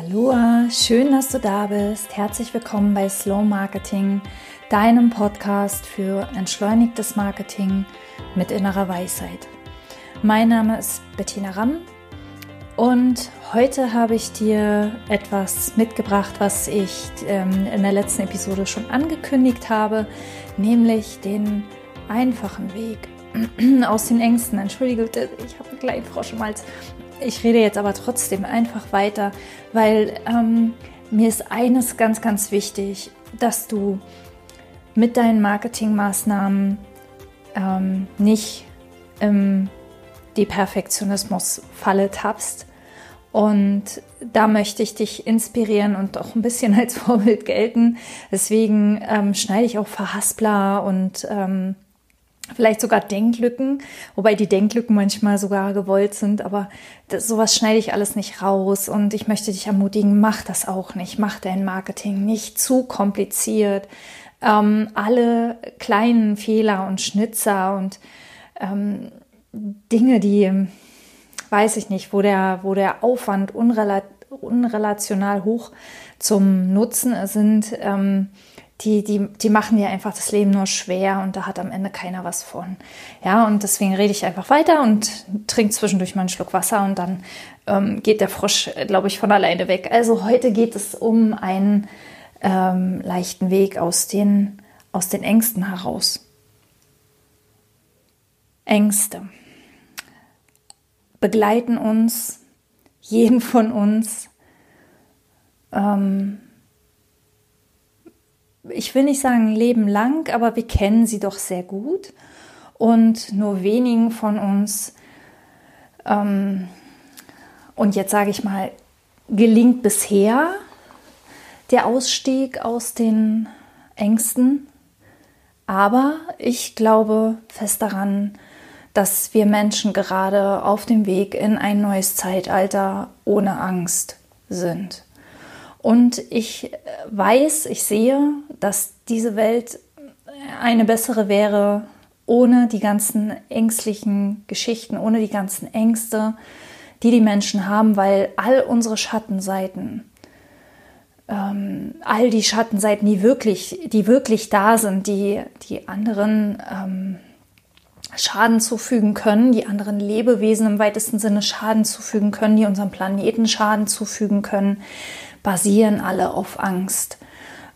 Hallo, schön, dass du da bist. Herzlich willkommen bei Slow Marketing, deinem Podcast für entschleunigtes Marketing mit innerer Weisheit. Mein Name ist Bettina Ramm und heute habe ich dir etwas mitgebracht, was ich ähm, in der letzten Episode schon angekündigt habe, nämlich den einfachen Weg aus den Ängsten. Entschuldige, ich habe einen kleinen Frosch im Hals. Ich rede jetzt aber trotzdem einfach weiter, weil ähm, mir ist eines ganz, ganz wichtig, dass du mit deinen Marketingmaßnahmen ähm, nicht in die Perfektionismus-Falle tappst. Und da möchte ich dich inspirieren und auch ein bisschen als Vorbild gelten. Deswegen ähm, schneide ich auch Verhaspler und ähm, vielleicht sogar Denklücken, wobei die Denklücken manchmal sogar gewollt sind, aber das, sowas schneide ich alles nicht raus und ich möchte dich ermutigen, mach das auch nicht, mach dein Marketing nicht zu kompliziert. Ähm, alle kleinen Fehler und Schnitzer und ähm, Dinge, die, weiß ich nicht, wo der, wo der Aufwand unrela unrelational hoch zum Nutzen sind, ähm, die, die, die machen dir einfach das Leben nur schwer und da hat am Ende keiner was von. Ja, und deswegen rede ich einfach weiter und trinke zwischendurch mal einen Schluck Wasser und dann ähm, geht der Frosch, glaube ich, von alleine weg. Also heute geht es um einen ähm, leichten Weg aus den, aus den Ängsten heraus. Ängste begleiten uns, jeden von uns. Ähm, ich will nicht sagen Leben lang, aber wir kennen sie doch sehr gut. Und nur wenigen von uns, ähm, und jetzt sage ich mal, gelingt bisher der Ausstieg aus den Ängsten. Aber ich glaube fest daran, dass wir Menschen gerade auf dem Weg in ein neues Zeitalter ohne Angst sind. Und ich weiß, ich sehe, dass diese Welt eine bessere wäre ohne die ganzen ängstlichen Geschichten, ohne die ganzen Ängste, die die Menschen haben, weil all unsere Schattenseiten, ähm, all die Schattenseiten, die wirklich, die wirklich da sind, die die anderen ähm, Schaden zufügen können, die anderen Lebewesen im weitesten Sinne Schaden zufügen können, die unserem Planeten Schaden zufügen können, basieren alle auf Angst.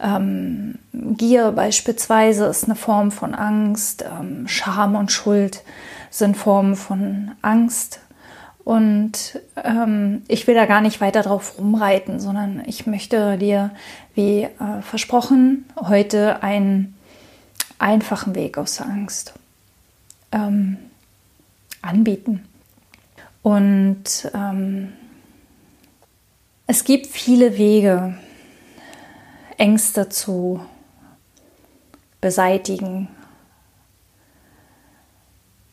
Ähm, Gier beispielsweise ist eine Form von Angst, ähm, Scham und Schuld sind Formen von Angst. Und ähm, ich will da gar nicht weiter drauf rumreiten, sondern ich möchte dir, wie äh, versprochen, heute einen einfachen Weg aus der Angst ähm, anbieten. Und ähm, es gibt viele Wege, Ängste zu beseitigen.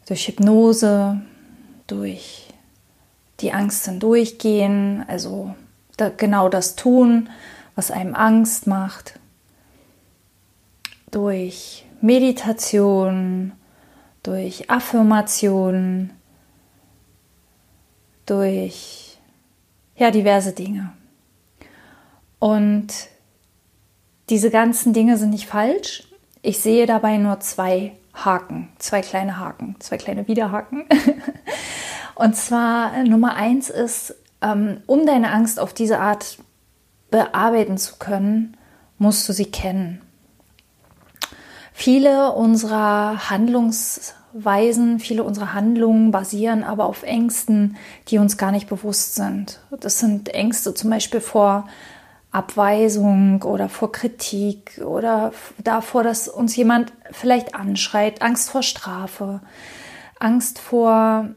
Durch Hypnose, durch die Angst hindurchgehen, also da, genau das tun, was einem Angst macht. Durch Meditation, durch Affirmationen, durch ja, diverse Dinge. Und diese ganzen Dinge sind nicht falsch. Ich sehe dabei nur zwei Haken, zwei kleine Haken, zwei kleine Widerhaken. Und zwar äh, Nummer eins ist, ähm, um deine Angst auf diese Art bearbeiten zu können, musst du sie kennen. Viele unserer Handlungs Weisen, viele unserer Handlungen basieren aber auf Ängsten, die uns gar nicht bewusst sind. Das sind Ängste zum Beispiel vor Abweisung oder vor Kritik oder davor, dass uns jemand vielleicht anschreit, Angst vor Strafe, Angst vor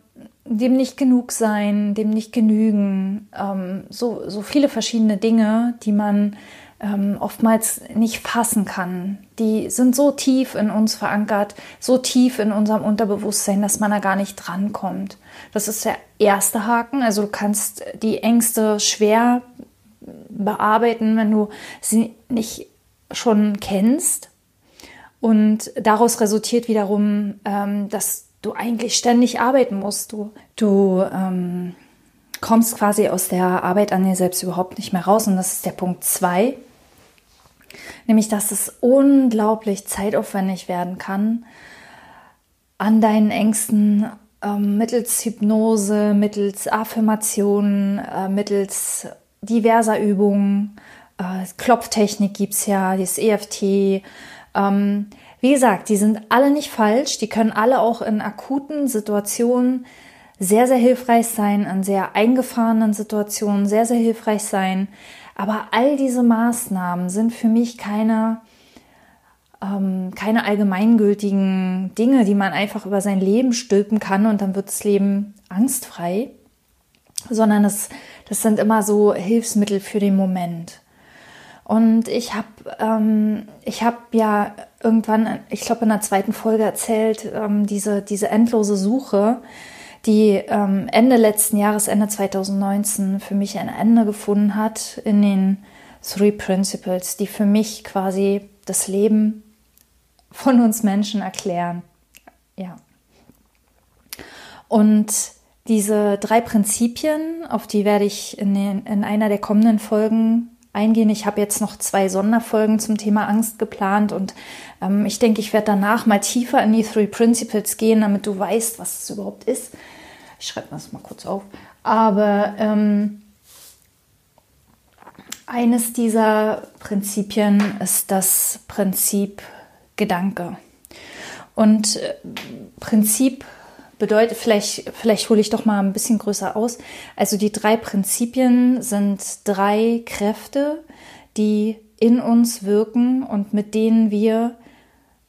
dem nicht genug sein, dem nicht genügen, ähm, so, so viele verschiedene Dinge, die man ähm, oftmals nicht fassen kann. Die sind so tief in uns verankert, so tief in unserem Unterbewusstsein, dass man da gar nicht drankommt. Das ist der erste Haken. Also du kannst die Ängste schwer bearbeiten, wenn du sie nicht schon kennst. Und daraus resultiert wiederum, ähm, dass du eigentlich ständig arbeiten musst. Du, du ähm, kommst quasi aus der Arbeit an dir selbst überhaupt nicht mehr raus. Und das ist der Punkt zwei, nämlich dass es unglaublich zeitaufwendig werden kann, an deinen Ängsten ähm, mittels Hypnose, mittels Affirmationen, äh, mittels diverser Übungen, äh, Klopftechnik gibt es ja, das EFT. Ähm, wie gesagt, die sind alle nicht falsch, die können alle auch in akuten Situationen sehr, sehr hilfreich sein, in sehr eingefahrenen Situationen sehr, sehr hilfreich sein. Aber all diese Maßnahmen sind für mich keine, ähm, keine allgemeingültigen Dinge, die man einfach über sein Leben stülpen kann und dann wird das Leben angstfrei, sondern es, das sind immer so Hilfsmittel für den Moment. Und ich habe ähm, hab ja irgendwann, ich glaube in der zweiten Folge erzählt, ähm, diese, diese endlose Suche, die ähm, Ende letzten Jahres, Ende 2019 für mich ein Ende gefunden hat in den Three Principles, die für mich quasi das Leben von uns Menschen erklären. Ja. Und diese drei Prinzipien, auf die werde ich in, den, in einer der kommenden Folgen eingehen. Ich habe jetzt noch zwei Sonderfolgen zum Thema Angst geplant und ähm, ich denke, ich werde danach mal tiefer in die Three Principles gehen, damit du weißt, was es überhaupt ist. Ich schreibe das mal kurz auf. Aber ähm, eines dieser Prinzipien ist das Prinzip Gedanke. Und äh, Prinzip bedeutet, vielleicht, vielleicht hole ich doch mal ein bisschen größer aus. Also die drei Prinzipien sind drei Kräfte, die in uns wirken und mit denen wir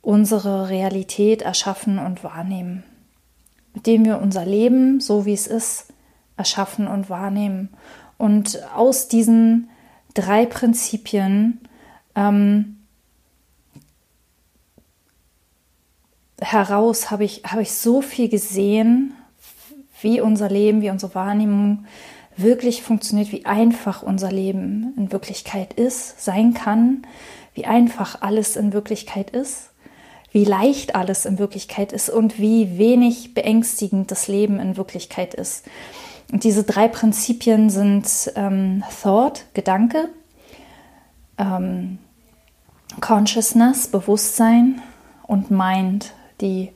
unsere Realität erschaffen und wahrnehmen. Mit denen wir unser Leben, so wie es ist, erschaffen und wahrnehmen. Und aus diesen drei Prinzipien ähm, heraus habe ich, habe ich so viel gesehen, wie unser Leben, wie unsere Wahrnehmung wirklich funktioniert, wie einfach unser Leben in Wirklichkeit ist, sein kann, wie einfach alles in Wirklichkeit ist, wie leicht alles in Wirklichkeit ist und wie wenig beängstigend das Leben in Wirklichkeit ist. Und diese drei Prinzipien sind ähm, Thought, Gedanke, ähm, Consciousness, Bewusstsein und Mind, die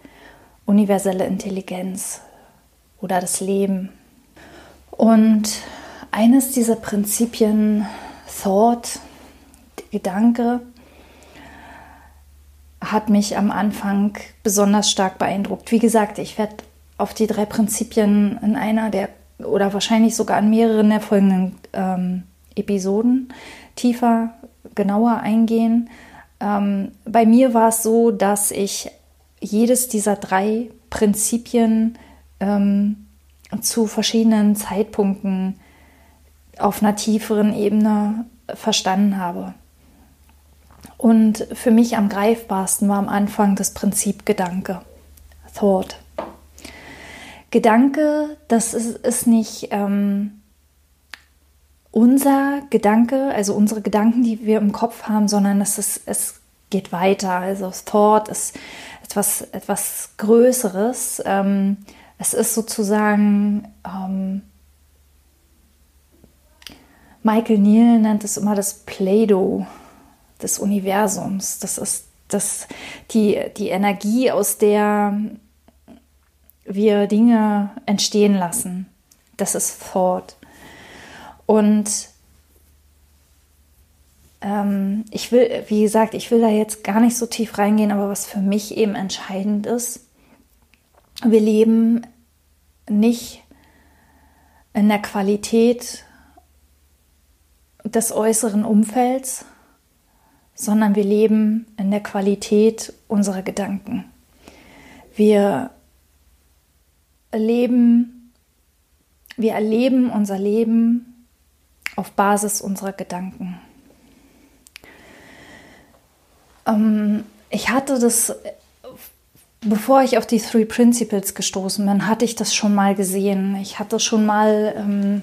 universelle Intelligenz oder das Leben. Und eines dieser Prinzipien, Thought, Gedanke, hat mich am Anfang besonders stark beeindruckt. Wie gesagt, ich werde auf die drei Prinzipien in einer der oder wahrscheinlich sogar an mehreren der folgenden ähm, Episoden tiefer, genauer eingehen. Ähm, bei mir war es so, dass ich jedes dieser drei Prinzipien ähm, zu verschiedenen Zeitpunkten auf einer tieferen Ebene verstanden habe. Und für mich am greifbarsten war am Anfang das Prinzip Gedanke, Thought. Gedanke, das ist, ist nicht ähm, unser Gedanke, also unsere Gedanken, die wir im Kopf haben, sondern es, ist, es geht weiter. Also Thought ist etwas, etwas Größeres. Ähm, es ist sozusagen, ähm, Michael Neal nennt es immer das Play-Doh des Universums. Das ist das, die, die Energie, aus der wir Dinge entstehen lassen. Das ist Thought. Und ähm, ich will, wie gesagt, ich will da jetzt gar nicht so tief reingehen, aber was für mich eben entscheidend ist, wir leben nicht in der Qualität des äußeren Umfelds, sondern wir leben in der Qualität unserer Gedanken. Wir erleben, wir erleben unser Leben auf Basis unserer Gedanken. Ähm, ich hatte das, bevor ich auf die Three Principles gestoßen bin, hatte ich das schon mal gesehen. Ich hatte schon mal ähm,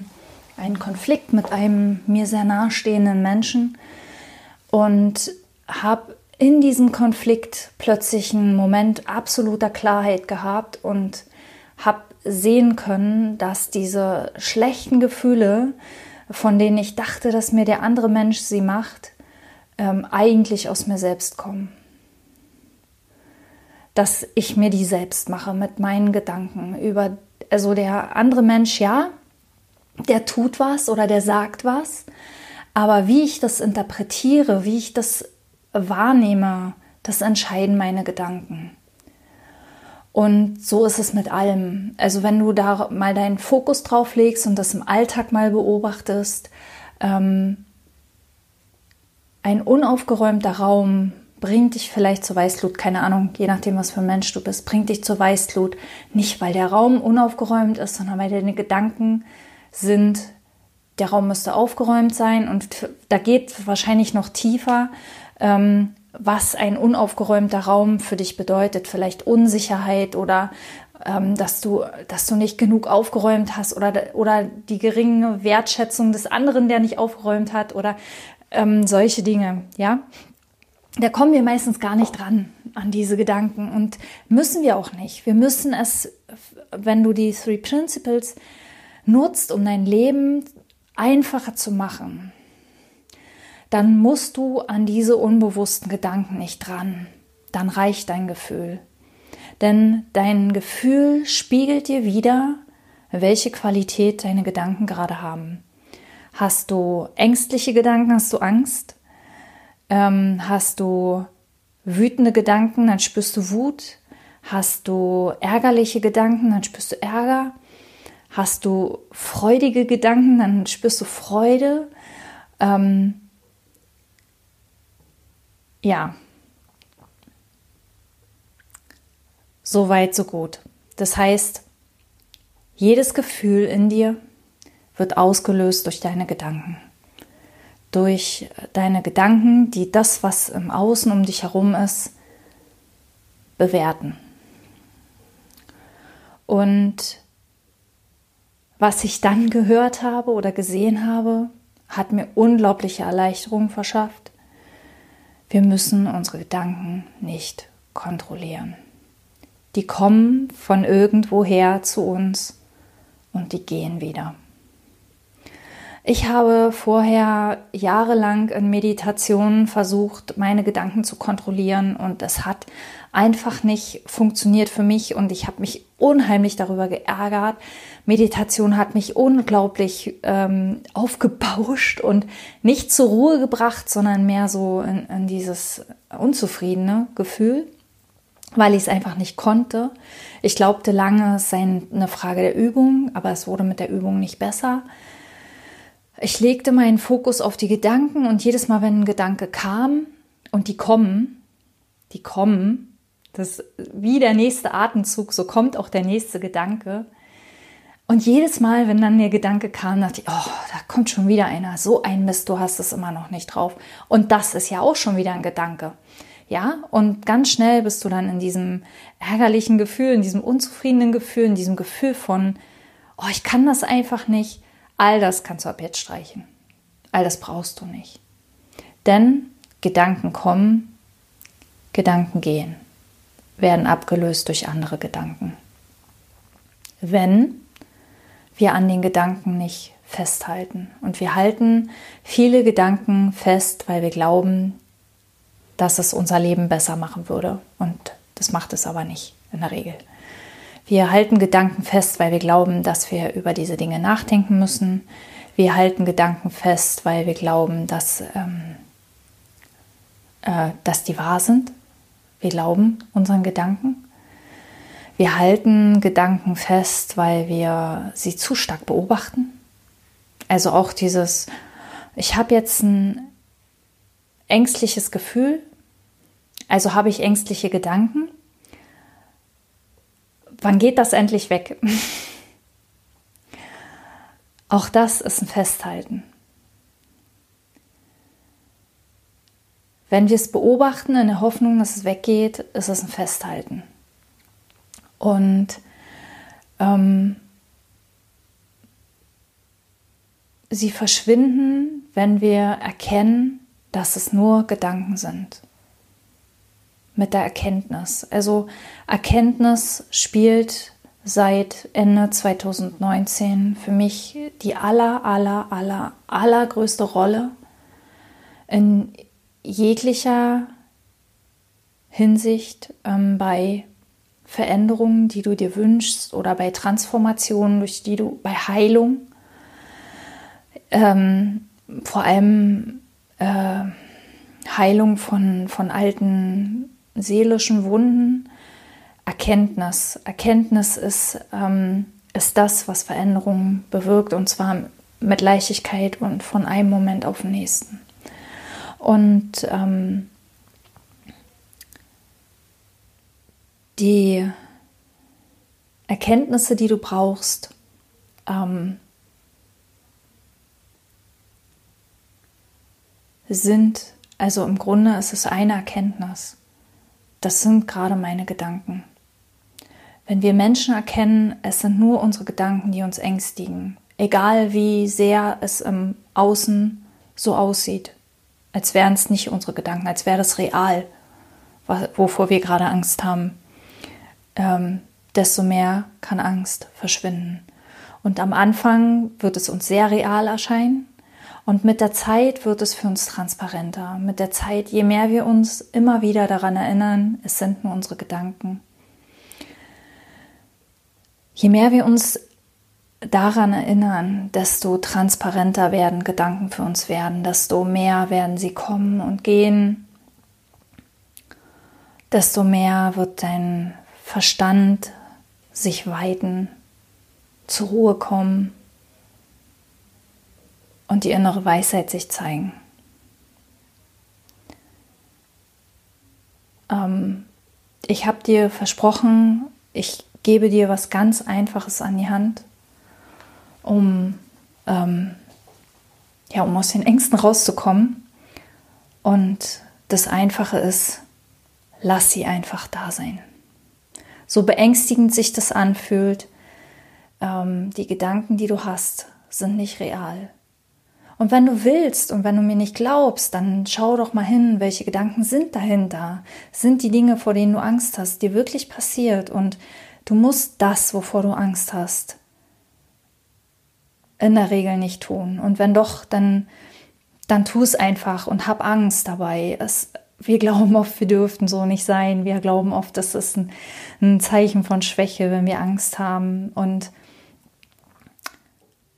einen Konflikt mit einem mir sehr nahestehenden Menschen und habe in diesem Konflikt plötzlich einen Moment absoluter Klarheit gehabt und habe sehen können, dass diese schlechten Gefühle, von denen ich dachte, dass mir der andere Mensch sie macht, ähm, eigentlich aus mir selbst kommen. Dass ich mir die selbst mache mit meinen Gedanken über, also der andere Mensch, ja, der tut was oder der sagt was, aber wie ich das interpretiere, wie ich das wahrnehme, das entscheiden meine Gedanken. Und so ist es mit allem. Also wenn du da mal deinen Fokus drauf legst und das im Alltag mal beobachtest, ähm, ein unaufgeräumter Raum bringt dich vielleicht zur Weißglut, keine Ahnung, je nachdem, was für ein Mensch du bist, bringt dich zur Weißglut. Nicht, weil der Raum unaufgeräumt ist, sondern weil deine Gedanken sind, der Raum müsste aufgeräumt sein und da geht wahrscheinlich noch tiefer. Ähm, was ein unaufgeräumter Raum für dich bedeutet. Vielleicht Unsicherheit oder ähm, dass, du, dass du nicht genug aufgeräumt hast oder, oder die geringe Wertschätzung des anderen, der nicht aufgeräumt hat oder ähm, solche Dinge. Ja, da kommen wir meistens gar nicht dran an diese Gedanken und müssen wir auch nicht. Wir müssen es, wenn du die Three Principles nutzt, um dein Leben einfacher zu machen dann musst du an diese unbewussten Gedanken nicht dran. Dann reicht dein Gefühl. Denn dein Gefühl spiegelt dir wieder, welche Qualität deine Gedanken gerade haben. Hast du ängstliche Gedanken, hast du Angst? Ähm, hast du wütende Gedanken, dann spürst du Wut. Hast du ärgerliche Gedanken, dann spürst du Ärger. Hast du freudige Gedanken, dann spürst du Freude. Ähm, ja, so weit, so gut. Das heißt, jedes Gefühl in dir wird ausgelöst durch deine Gedanken. Durch deine Gedanken, die das, was im Außen um dich herum ist, bewerten. Und was ich dann gehört habe oder gesehen habe, hat mir unglaubliche Erleichterung verschafft. Wir müssen unsere Gedanken nicht kontrollieren. Die kommen von irgendwoher zu uns und die gehen wieder. Ich habe vorher jahrelang in Meditationen versucht, meine Gedanken zu kontrollieren und es hat einfach nicht funktioniert für mich und ich habe mich unheimlich darüber geärgert. Meditation hat mich unglaublich ähm, aufgebauscht und nicht zur Ruhe gebracht, sondern mehr so in, in dieses unzufriedene Gefühl, weil ich es einfach nicht konnte. Ich glaubte lange, es sei eine Frage der Übung, aber es wurde mit der Übung nicht besser. Ich legte meinen Fokus auf die Gedanken und jedes Mal, wenn ein Gedanke kam, und die kommen, die kommen, das wie der nächste Atemzug, so kommt auch der nächste Gedanke. Und jedes Mal, wenn dann der Gedanke kam, dachte ich, oh, da kommt schon wieder einer. So ein Mist, du hast es immer noch nicht drauf. Und das ist ja auch schon wieder ein Gedanke. Ja, und ganz schnell bist du dann in diesem ärgerlichen Gefühl, in diesem unzufriedenen Gefühl, in diesem Gefühl von, oh, ich kann das einfach nicht. All das kannst du ab jetzt streichen. All das brauchst du nicht. Denn Gedanken kommen, Gedanken gehen werden abgelöst durch andere Gedanken. Wenn wir an den Gedanken nicht festhalten. Und wir halten viele Gedanken fest, weil wir glauben, dass es unser Leben besser machen würde. Und das macht es aber nicht in der Regel. Wir halten Gedanken fest, weil wir glauben, dass wir über diese Dinge nachdenken müssen. Wir halten Gedanken fest, weil wir glauben, dass, ähm, äh, dass die wahr sind. Wir glauben unseren Gedanken. Wir halten Gedanken fest, weil wir sie zu stark beobachten. Also auch dieses, ich habe jetzt ein ängstliches Gefühl, also habe ich ängstliche Gedanken. Wann geht das endlich weg? auch das ist ein Festhalten. Wenn wir es beobachten in der Hoffnung, dass es weggeht, ist es ein Festhalten. Und ähm, sie verschwinden, wenn wir erkennen, dass es nur Gedanken sind. Mit der Erkenntnis. Also Erkenntnis spielt seit Ende 2019 für mich die aller, aller, aller, allergrößte Rolle in jeglicher Hinsicht ähm, bei Veränderungen, die du dir wünschst oder bei Transformationen, durch die du bei Heilung, ähm, vor allem äh, Heilung von, von alten seelischen Wunden, Erkenntnis. Erkenntnis ist, ähm, ist das, was Veränderungen bewirkt und zwar mit Leichtigkeit und von einem Moment auf den nächsten. Und ähm, die Erkenntnisse, die du brauchst, ähm, sind, also im Grunde ist es eine Erkenntnis. Das sind gerade meine Gedanken. Wenn wir Menschen erkennen, es sind nur unsere Gedanken, die uns ängstigen, egal wie sehr es im Außen so aussieht, als wären es nicht unsere Gedanken, als wäre das real, wovor wir gerade Angst haben, ähm, desto mehr kann Angst verschwinden. Und am Anfang wird es uns sehr real erscheinen und mit der Zeit wird es für uns transparenter. Mit der Zeit, je mehr wir uns immer wieder daran erinnern, es sind nur unsere Gedanken, Je mehr wir uns daran erinnern, desto transparenter werden Gedanken für uns werden, desto mehr werden sie kommen und gehen, desto mehr wird dein Verstand sich weiten, zur Ruhe kommen und die innere Weisheit sich zeigen. Ähm, ich habe dir versprochen, ich gebe dir was ganz Einfaches an die Hand, um, ähm, ja, um aus den Ängsten rauszukommen. Und das Einfache ist, lass sie einfach da sein. So beängstigend sich das anfühlt, ähm, die Gedanken, die du hast, sind nicht real. Und wenn du willst und wenn du mir nicht glaubst, dann schau doch mal hin, welche Gedanken sind dahinter. Sind die Dinge, vor denen du Angst hast, dir wirklich passiert? Und Du musst das, wovor du Angst hast, in der Regel nicht tun. Und wenn doch, dann, dann tu es einfach und hab Angst dabei. Es, wir glauben oft, wir dürften so nicht sein. Wir glauben oft, das ist ein, ein Zeichen von Schwäche, wenn wir Angst haben. Und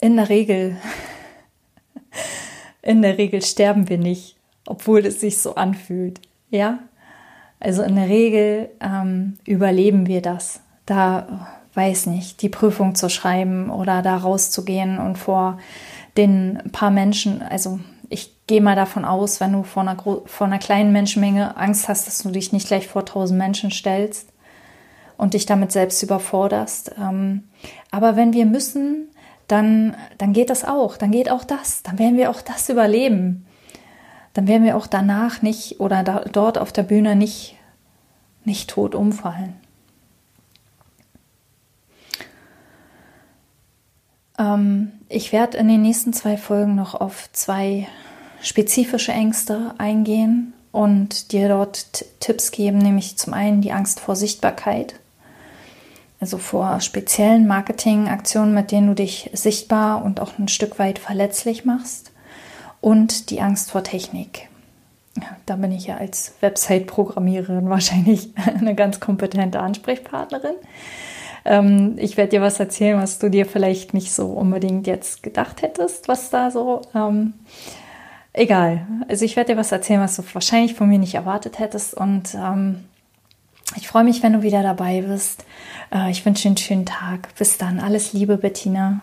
in der Regel, in der Regel sterben wir nicht, obwohl es sich so anfühlt. Ja? Also in der Regel ähm, überleben wir das da, weiß nicht, die Prüfung zu schreiben oder da rauszugehen und vor den paar Menschen, also ich gehe mal davon aus, wenn du vor einer, vor einer kleinen Menschenmenge Angst hast, dass du dich nicht gleich vor tausend Menschen stellst und dich damit selbst überforderst. Ähm, aber wenn wir müssen, dann, dann geht das auch, dann geht auch das, dann werden wir auch das überleben. Dann werden wir auch danach nicht oder da, dort auf der Bühne nicht, nicht tot umfallen. Ähm, ich werde in den nächsten zwei Folgen noch auf zwei spezifische Ängste eingehen und dir dort Tipps geben, nämlich zum einen die Angst vor Sichtbarkeit, also vor speziellen Marketingaktionen, mit denen du dich sichtbar und auch ein Stück weit verletzlich machst und die Angst vor Technik. Ja, da bin ich ja als Website-Programmiererin wahrscheinlich eine ganz kompetente Ansprechpartnerin. Ähm, ich werde dir was erzählen, was du dir vielleicht nicht so unbedingt jetzt gedacht hättest, was da so. Ähm, egal. Also ich werde dir was erzählen, was du wahrscheinlich von mir nicht erwartet hättest. Und ähm, ich freue mich, wenn du wieder dabei bist. Äh, ich wünsche einen schönen Tag. Bis dann. Alles Liebe, Bettina.